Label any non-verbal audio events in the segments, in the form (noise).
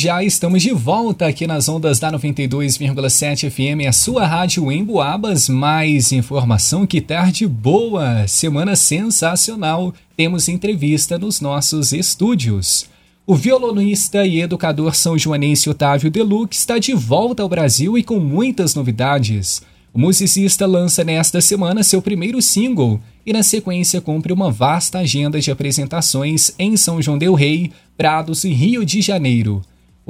já estamos de volta aqui nas ondas da 92,7 FM, a sua rádio em Boabas. Mais informação que tarde boa, semana sensacional. Temos entrevista nos nossos estúdios. O violonista e educador são joanense Otávio Deluc está de volta ao Brasil e com muitas novidades. O musicista lança nesta semana seu primeiro single e, na sequência, cumpre uma vasta agenda de apresentações em São João Del Rei, Prados e Rio de Janeiro.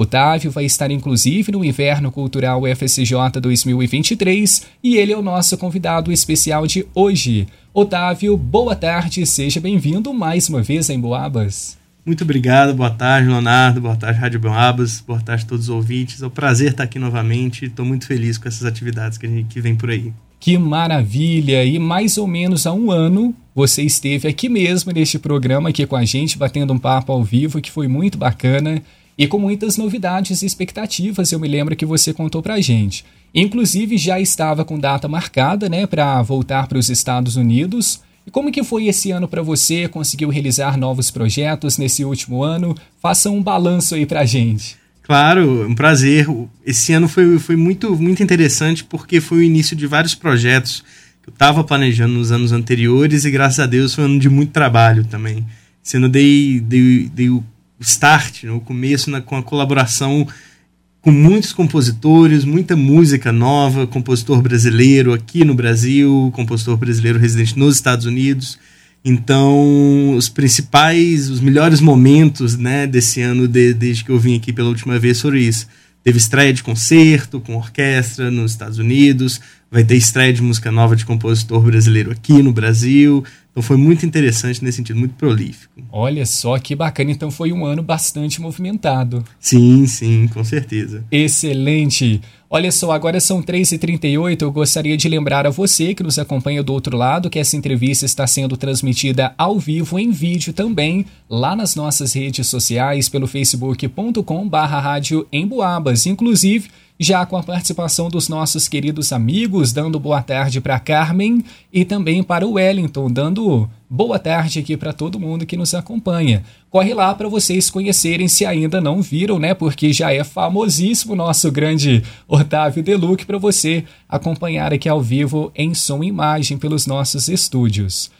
Otávio vai estar inclusive no Inverno Cultural FSJ 2023 e ele é o nosso convidado especial de hoje. Otávio, boa tarde, seja bem-vindo mais uma vez em Boabas. Muito obrigado, boa tarde, Leonardo, boa tarde, Rádio Boabas, boa tarde a todos os ouvintes. É um prazer estar aqui novamente, estou muito feliz com essas atividades que, a gente, que vem por aí. Que maravilha! E mais ou menos há um ano você esteve aqui mesmo neste programa aqui com a gente, batendo um papo ao vivo, que foi muito bacana e com muitas novidades e expectativas, eu me lembro que você contou pra gente. Inclusive já estava com data marcada, né, para voltar para os Estados Unidos. E como que foi esse ano para você? Conseguiu realizar novos projetos nesse último ano? Faça um balanço aí pra gente. Claro, um prazer. Esse ano foi, foi muito, muito interessante porque foi o início de vários projetos que eu estava planejando nos anos anteriores e graças a Deus foi um ano de muito trabalho também. Esse ano dei, dei, dei start, né, o começo na, com a colaboração com muitos compositores, muita música nova, compositor brasileiro aqui no Brasil, compositor brasileiro residente nos Estados Unidos. Então, os principais, os melhores momentos né, desse ano, de, desde que eu vim aqui pela última vez, foram isso. Teve estreia de concerto com orquestra nos Estados Unidos, vai ter estreia de música nova de compositor brasileiro aqui no Brasil. Então foi muito interessante nesse sentido, muito prolífico. Olha só que bacana, então foi um ano bastante movimentado. Sim, sim, com certeza. Excelente. Olha só, agora são 3h38. Eu gostaria de lembrar a você que nos acompanha do outro lado que essa entrevista está sendo transmitida ao vivo em vídeo também, lá nas nossas redes sociais, pelo facebook.com/barra. Inclusive, já com a participação dos nossos queridos amigos, dando boa tarde para Carmen e também para o Wellington, dando boa tarde aqui para todo mundo que nos acompanha. Corre lá para vocês conhecerem se ainda não viram, né? Porque já é famosíssimo nosso grande Otávio Deluc para você acompanhar aqui ao vivo em som e imagem pelos nossos estúdios.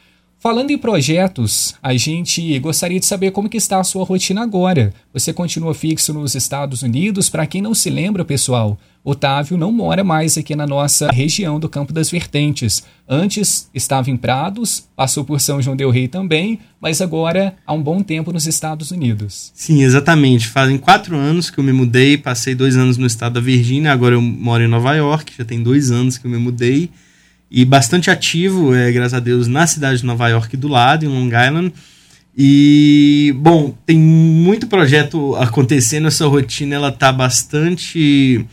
Falando em projetos, a gente gostaria de saber como que está a sua rotina agora. Você continua fixo nos Estados Unidos? Para quem não se lembra, pessoal, Otávio não mora mais aqui na nossa região do Campo das Vertentes. Antes estava em Prados, passou por São João del Rei também, mas agora há um bom tempo nos Estados Unidos. Sim, exatamente. Fazem quatro anos que eu me mudei, passei dois anos no estado da Virgínia, agora eu moro em Nova York, já tem dois anos que eu me mudei e bastante ativo, é, graças a Deus, na cidade de Nova York do lado, em Long Island. E, bom, tem muito projeto acontecendo, essa rotina ela tá bastante,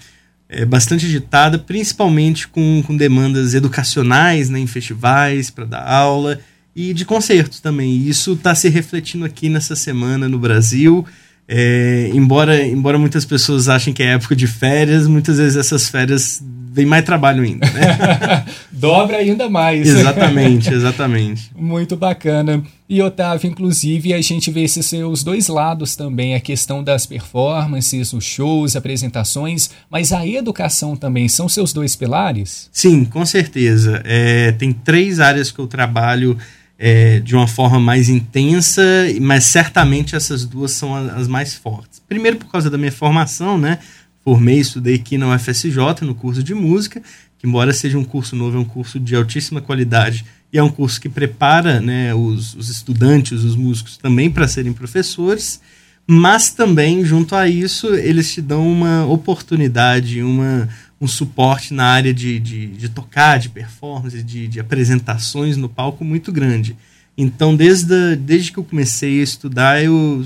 é, bastante agitada, principalmente com, com demandas educacionais, né, em festivais, para dar aula, e de concertos também. Isso está se refletindo aqui nessa semana no Brasil. É, embora, embora muitas pessoas achem que é época de férias, muitas vezes essas férias vem mais trabalho ainda, né? (laughs) Dobra ainda mais. Exatamente, (laughs) exatamente. Muito bacana. E Otávio, inclusive, a gente vê esses seus dois lados também, a questão das performances, os shows, apresentações, mas a educação também são seus dois pilares? Sim, com certeza. É, tem três áreas que eu trabalho é, de uma forma mais intensa, mas certamente essas duas são as mais fortes. Primeiro, por causa da minha formação, né? Formei, estudei aqui na UFSJ, no curso de música, que, embora seja um curso novo, é um curso de altíssima qualidade e é um curso que prepara né, os, os estudantes, os músicos também para serem professores, mas também, junto a isso, eles te dão uma oportunidade, uma, um suporte na área de, de, de tocar, de performance, de, de, apresentações no palco muito grande. Então, desde, a, desde que eu comecei a estudar, eu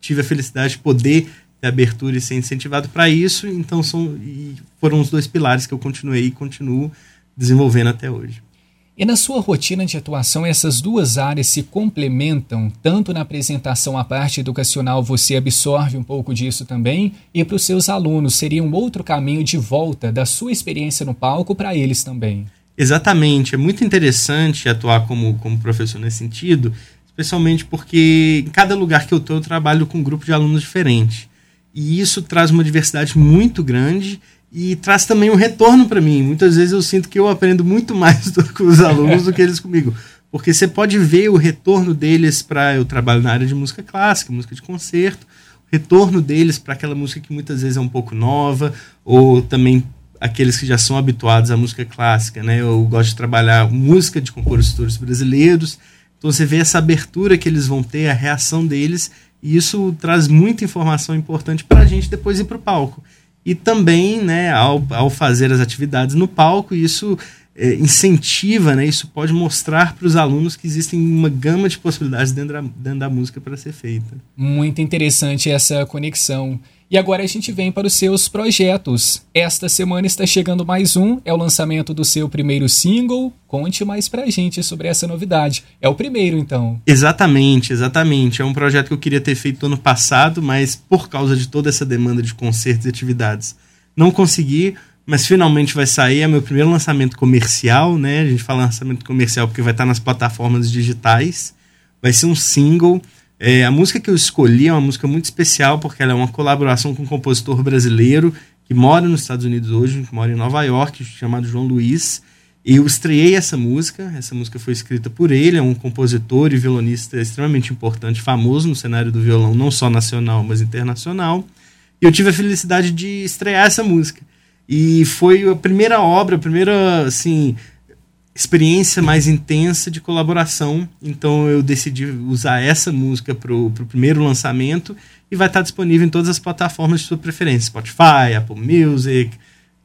tive a felicidade de poder abertura e ser incentivado para isso. Então, são, foram os dois pilares que eu continuei e continuo desenvolvendo até hoje. E na sua rotina de atuação, essas duas áreas se complementam, tanto na apresentação à parte educacional, você absorve um pouco disso também, e para os seus alunos seria um outro caminho de volta da sua experiência no palco para eles também. Exatamente, é muito interessante atuar como, como professor nesse sentido, especialmente porque em cada lugar que eu estou eu trabalho com um grupo de alunos diferente. E isso traz uma diversidade muito grande e traz também um retorno para mim. Muitas vezes eu sinto que eu aprendo muito mais (laughs) do, com os alunos do que eles comigo. Porque você pode ver o retorno deles para. Eu trabalho na área de música clássica, música de concerto, retorno deles para aquela música que muitas vezes é um pouco nova, ou também aqueles que já são habituados à música clássica, né? Eu gosto de trabalhar música de compositores brasileiros. Então você vê essa abertura que eles vão ter, a reação deles, e isso traz muita informação importante para a gente depois ir para o palco. E também, né, ao, ao fazer as atividades no palco, isso é, incentiva, né, isso pode mostrar para os alunos que existem uma gama de possibilidades dentro da, dentro da música para ser feita. Muito interessante essa conexão. E agora a gente vem para os seus projetos. Esta semana está chegando mais um, é o lançamento do seu primeiro single. Conte mais pra gente sobre essa novidade. É o primeiro, então. Exatamente, exatamente. É um projeto que eu queria ter feito ano passado, mas por causa de toda essa demanda de concertos e atividades, não consegui, mas finalmente vai sair. É meu primeiro lançamento comercial, né? A gente fala lançamento comercial porque vai estar nas plataformas digitais. Vai ser um single é, a música que eu escolhi é uma música muito especial porque ela é uma colaboração com um compositor brasileiro que mora nos Estados Unidos hoje, que mora em Nova York, chamado João Luiz. E eu estreiei essa música. Essa música foi escrita por ele, é um compositor e violonista extremamente importante, famoso no cenário do violão, não só nacional, mas internacional. E eu tive a felicidade de estrear essa música. E foi a primeira obra, a primeira, assim, experiência mais intensa de colaboração. Então eu decidi usar essa música para o primeiro lançamento e vai estar disponível em todas as plataformas de sua preferência: Spotify, Apple Music,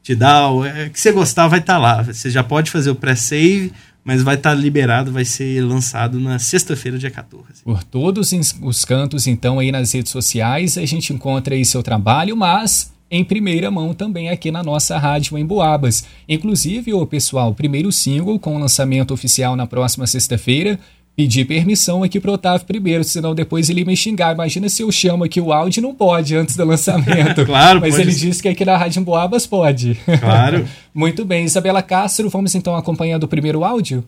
Tidal. É, que você gostar vai estar lá. Você já pode fazer o pré-save. Mas vai estar liberado, vai ser lançado na sexta-feira, dia 14. Por todos os cantos, então, aí nas redes sociais, a gente encontra aí seu trabalho, mas em primeira mão também aqui na nossa rádio em Boabas. Inclusive, o pessoal, primeiro single com lançamento oficial na próxima sexta-feira. Pedi permissão aqui pro Otávio primeiro, senão depois ele me xingar. Imagina se eu chamo aqui o áudio não pode antes do lançamento. (laughs) claro, Mas ele disse que aqui na Rádio Boabas pode. Claro. (laughs) Muito bem, Isabela Castro, vamos então acompanhando o primeiro áudio?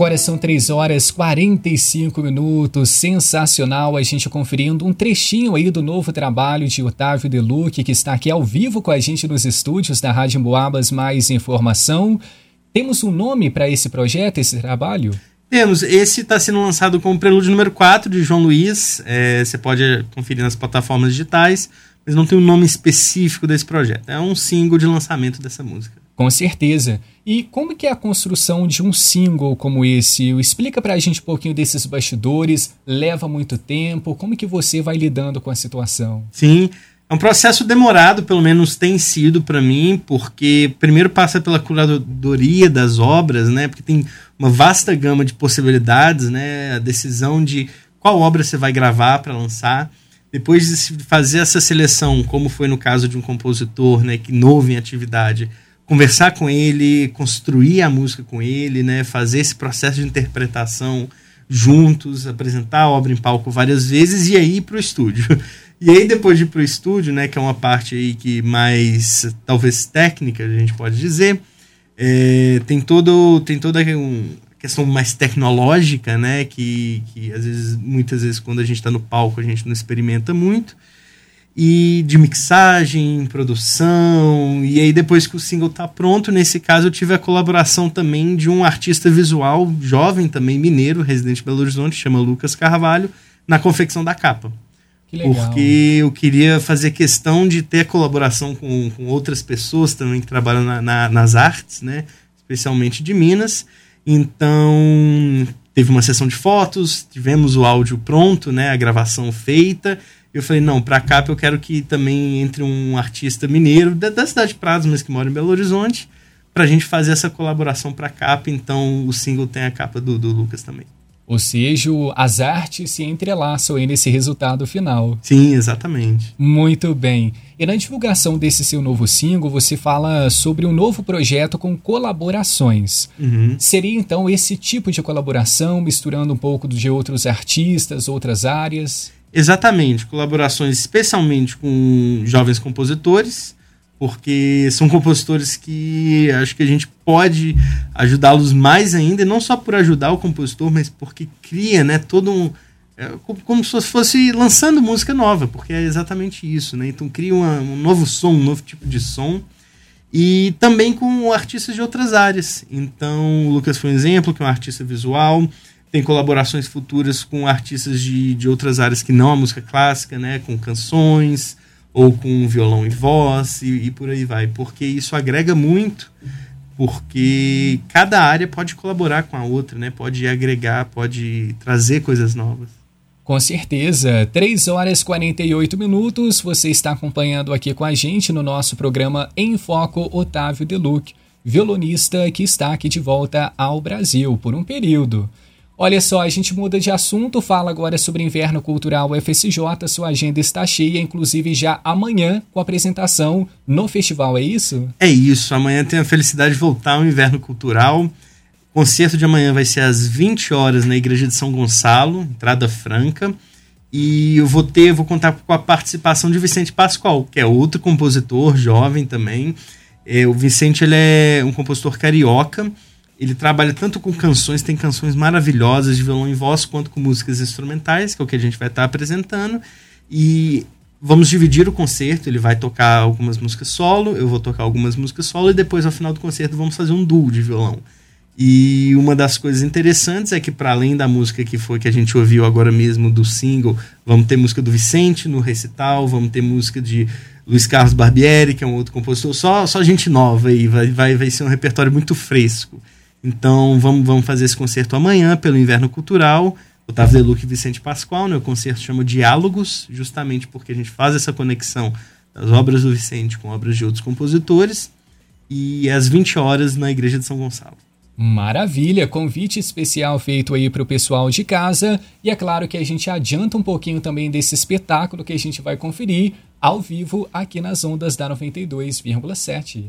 Agora são 3 horas 45 minutos. Sensacional a gente conferindo um trechinho aí do novo trabalho de Otávio Deluque, que está aqui ao vivo com a gente nos estúdios da Rádio Boabas Mais Informação. Temos um nome para esse projeto, esse trabalho? Temos. Esse está sendo lançado como prelúdio número 4 de João Luiz. É, você pode conferir nas plataformas digitais, mas não tem um nome específico desse projeto. É um single de lançamento dessa música. Com certeza. E como que é a construção de um single como esse? Explica pra gente um pouquinho desses bastidores. Leva muito tempo? Como que você vai lidando com a situação? Sim, é um processo demorado, pelo menos tem sido para mim, porque primeiro passa pela curadoria das obras, né? Porque tem uma vasta gama de possibilidades, né? A decisão de qual obra você vai gravar para lançar. Depois de fazer essa seleção, como foi no caso de um compositor, né, que novo em atividade, conversar com ele, construir a música com ele, né, fazer esse processo de interpretação juntos, apresentar a obra em palco várias vezes e aí ir para o estúdio. (laughs) E aí depois de ir para o estúdio, né, que é uma parte aí que mais talvez técnica a gente pode dizer, é, tem todo tem toda um, questão mais tecnológica, né? Que, que às vezes, muitas vezes, quando a gente está no palco, a gente não experimenta muito. E de mixagem, produção. E aí, depois que o single tá pronto, nesse caso, eu tive a colaboração também de um artista visual jovem, também mineiro, residente de Belo Horizonte, chama Lucas Carvalho, na confecção da capa. Porque eu queria fazer questão de ter colaboração com, com outras pessoas também que trabalham na, na, nas artes, né? Especialmente de Minas. Então, teve uma sessão de fotos, tivemos o áudio pronto, né? A gravação feita. Eu falei, não, para capa eu quero que também entre um artista mineiro da, da cidade de Prados, mas que mora em Belo Horizonte, para a gente fazer essa colaboração para capa. Então, o single tem a capa do, do Lucas também. Ou seja, as artes se entrelaçam aí nesse resultado final. Sim, exatamente. Muito bem. E na divulgação desse seu novo single, você fala sobre um novo projeto com colaborações. Uhum. Seria então esse tipo de colaboração, misturando um pouco de outros artistas, outras áreas? Exatamente. Colaborações especialmente com jovens compositores porque são (laughs) compositores que acho que a gente pode ajudá-los mais ainda, não só por ajudar o compositor, mas porque cria, né, todo um é, como se fosse lançando música nova, porque é exatamente isso, né? Então cria uma, um novo som, um novo tipo de som e também com artistas de outras áreas. Então o Lucas foi um exemplo, que é um artista visual, tem colaborações futuras com artistas de, de outras áreas que não a música clássica, né? Com canções, ou com violão e voz e, e, por aí vai, porque isso agrega muito, porque cada área pode colaborar com a outra, né? Pode agregar, pode trazer coisas novas. Com certeza, 3 horas e 48 minutos, você está acompanhando aqui com a gente no nosso programa Em Foco Otávio Deluc, violonista que está aqui de volta ao Brasil por um período. Olha só, a gente muda de assunto, fala agora sobre Inverno Cultural UFSJ. Sua agenda está cheia, inclusive já amanhã, com apresentação no festival, é isso? É isso. Amanhã tenho a felicidade de voltar ao Inverno Cultural. O concerto de amanhã vai ser às 20 horas na Igreja de São Gonçalo, entrada franca. E eu vou ter, vou contar com a participação de Vicente Pascoal, que é outro compositor jovem também. É, o Vicente ele é um compositor carioca ele trabalha tanto com canções, tem canções maravilhosas de violão e voz, quanto com músicas instrumentais, que é o que a gente vai estar apresentando. E vamos dividir o concerto. Ele vai tocar algumas músicas solo, eu vou tocar algumas músicas solo, e depois, ao final do concerto, vamos fazer um duo de violão. E uma das coisas interessantes é que, para além da música que foi que a gente ouviu agora mesmo do single, vamos ter música do Vicente no recital, vamos ter música de Luiz Carlos Barbieri, que é um outro compositor, só, só gente nova aí, vai, vai, vai ser um repertório muito fresco. Então vamos, vamos fazer esse concerto amanhã pelo Inverno Cultural. Otávio Deluc e Vicente Pascoal, né? o concerto chama Diálogos, justamente porque a gente faz essa conexão das obras do Vicente com obras de outros compositores. E é às 20 horas na Igreja de São Gonçalo. Maravilha, convite especial feito aí para o pessoal de casa. E é claro que a gente adianta um pouquinho também desse espetáculo que a gente vai conferir ao vivo aqui nas ondas da 92,7.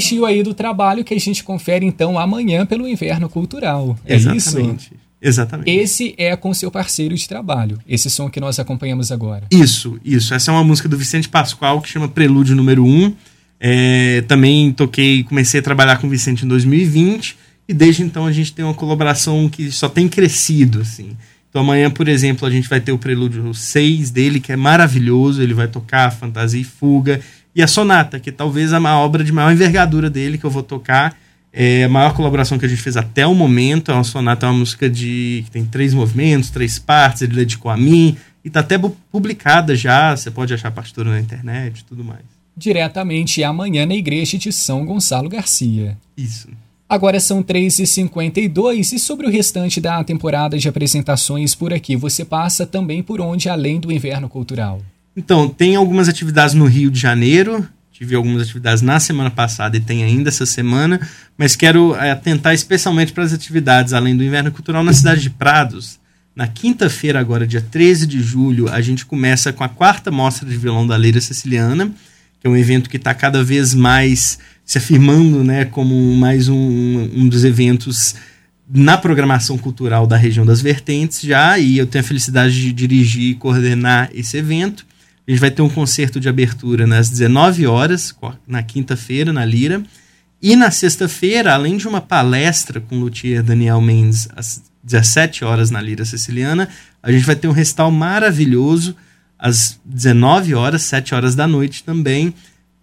Trechinho aí do trabalho que a gente confere então amanhã pelo Inverno Cultural. É Exatamente. isso? Exatamente. Esse é com seu parceiro de trabalho, esse som que nós acompanhamos agora. Isso, isso. Essa é uma música do Vicente Pascoal que chama Prelúdio número 1. É, também toquei, comecei a trabalhar com o Vicente em 2020 e desde então a gente tem uma colaboração que só tem crescido, assim. Então amanhã, por exemplo, a gente vai ter o Prelúdio 6 dele, que é maravilhoso, ele vai tocar Fantasia e Fuga, e a Sonata, que é talvez a obra de maior envergadura dele que eu vou tocar, é a maior colaboração que a gente fez até o momento. É uma sonata, é uma música de que tem três movimentos, três partes. Ele dedicou a mim e está até publicada já. Você pode achar a partitura na internet e tudo mais. Diretamente amanhã na igreja de São Gonçalo Garcia. Isso. Agora são 3h52 e sobre o restante da temporada de apresentações por aqui, você passa também por onde além do inverno cultural? Então, tem algumas atividades no Rio de Janeiro, tive algumas atividades na semana passada e tem ainda essa semana, mas quero é, atentar especialmente para as atividades além do Inverno Cultural na cidade de Prados. Na quinta-feira, agora, dia 13 de julho, a gente começa com a quarta mostra de violão da Leira Siciliana, que é um evento que está cada vez mais se afirmando né, como mais um, um dos eventos na programação cultural da região das vertentes já, e eu tenho a felicidade de dirigir e coordenar esse evento. A gente vai ter um concerto de abertura nas 19 horas, na quinta-feira, na Lira. E na sexta-feira, além de uma palestra com o luthier Daniel Mendes às 17 horas na Lira Siciliana, a gente vai ter um recital maravilhoso às 19 horas, 7 horas da noite também,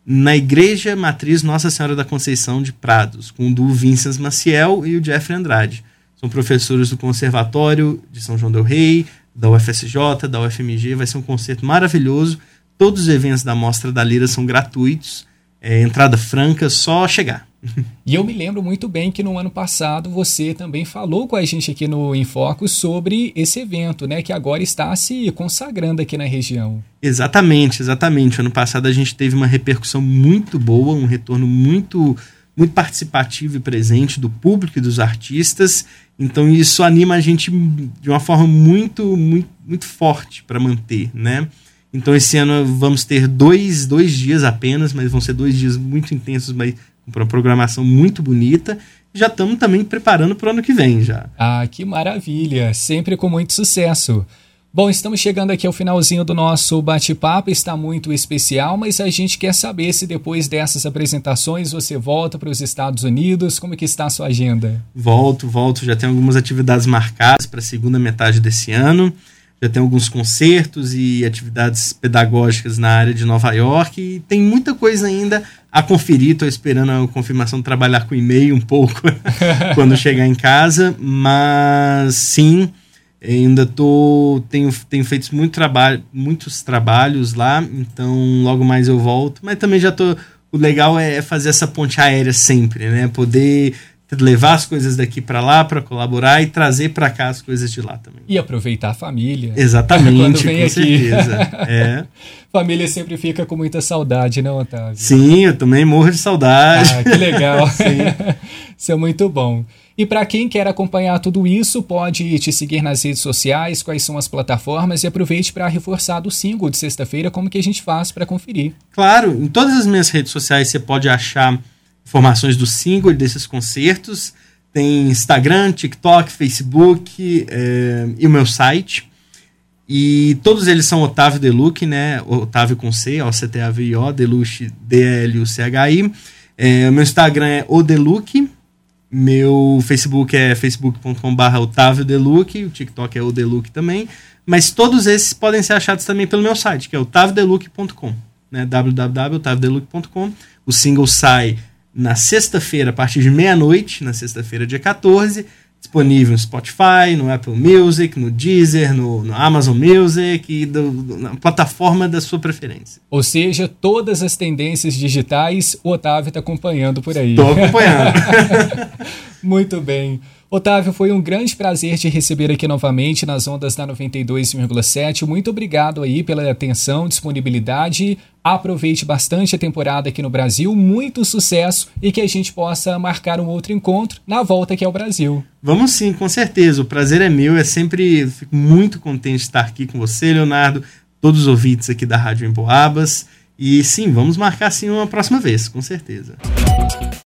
na Igreja Matriz Nossa Senhora da Conceição de Prados, com o duo Vincent Maciel e o Jeffrey Andrade. São professores do Conservatório de São João del Rei, da UFSJ, da UFMG. Vai ser um concerto maravilhoso. Todos os eventos da Mostra da Lira são gratuitos. É, entrada franca, só chegar. (laughs) E eu me lembro muito bem que no ano passado você também falou com a gente aqui no Infoco sobre esse evento, né? Que agora está se consagrando aqui na região. Exatamente, exatamente. Ano passado a gente teve uma repercussão muito boa, um retorno muito muito participativo e presente do público e dos artistas. Então isso anima a gente de uma forma muito, muito, muito forte para manter, né? Então esse ano vamos ter dois, dois dias apenas, mas vão ser dois dias muito intensos, mas com uma programação muito bonita. Já estamos também preparando para o ano que vem já. Ah, que maravilha! Sempre com muito sucesso. Bom, estamos chegando aqui ao finalzinho do nosso bate-papo, está muito especial, mas a gente quer saber se depois dessas apresentações você volta para os Estados Unidos, como é que está a sua agenda? Volto, volto, já tenho algumas atividades marcadas para a segunda metade desse ano, já tenho alguns concertos e atividades pedagógicas na área de Nova York e tem muita coisa ainda a conferir, estou esperando a confirmação de trabalhar com e-mail um pouco (laughs) quando chegar em casa, mas sim ainda tô tenho, tenho feito muito trabalho, muitos trabalhos lá, então logo mais eu volto. Mas também já tô. O legal é fazer essa ponte aérea sempre, né? Poder levar as coisas daqui para lá para colaborar e trazer para cá as coisas de lá também. E aproveitar a família. Exatamente, (laughs) com aqui. certeza. é. (laughs) Família sempre fica com muita saudade, não, Otávio? Sim, eu também morro de saudade. Ah, que legal. (laughs) Isso é muito bom. E para quem quer acompanhar tudo isso, pode te seguir nas redes sociais, quais são as plataformas e aproveite para reforçar do single de sexta-feira, como que a gente faz para conferir. Claro, em todas as minhas redes sociais você pode achar informações do single desses concertos. Tem Instagram, TikTok, Facebook é, e o meu site. E todos eles são Otávio Deluxe, né? Otávio com C, O-C-T-A-V-I-O, Deluxe, D-L-U-C-H-I. É, o meu Instagram é Odeluque. Meu Facebook é facebook.com.br Otávio Deluque, o TikTok é o Deluque também, mas todos esses podem ser achados também pelo meu site, que é otaviodeluque.com, né? www.otaviodeluque.com. O single sai na sexta-feira, a partir de meia-noite, na sexta-feira, dia 14, disponível no Spotify, no Apple Music, no Deezer, no, no Amazon Music e do, do, na plataforma da sua preferência. Ou seja, todas as tendências digitais o Otávio está acompanhando por aí. Estou acompanhando. (laughs) Muito bem. Otávio, foi um grande prazer te receber aqui novamente nas ondas da 92,7. Muito obrigado aí pela atenção, disponibilidade. Aproveite bastante a temporada aqui no Brasil, muito sucesso e que a gente possa marcar um outro encontro na volta aqui ao Brasil. Vamos sim, com certeza. O prazer é meu. É sempre fico muito contente de estar aqui com você, Leonardo, todos os ouvintes aqui da Rádio Emboabas. E sim, vamos marcar sim uma próxima vez, com certeza.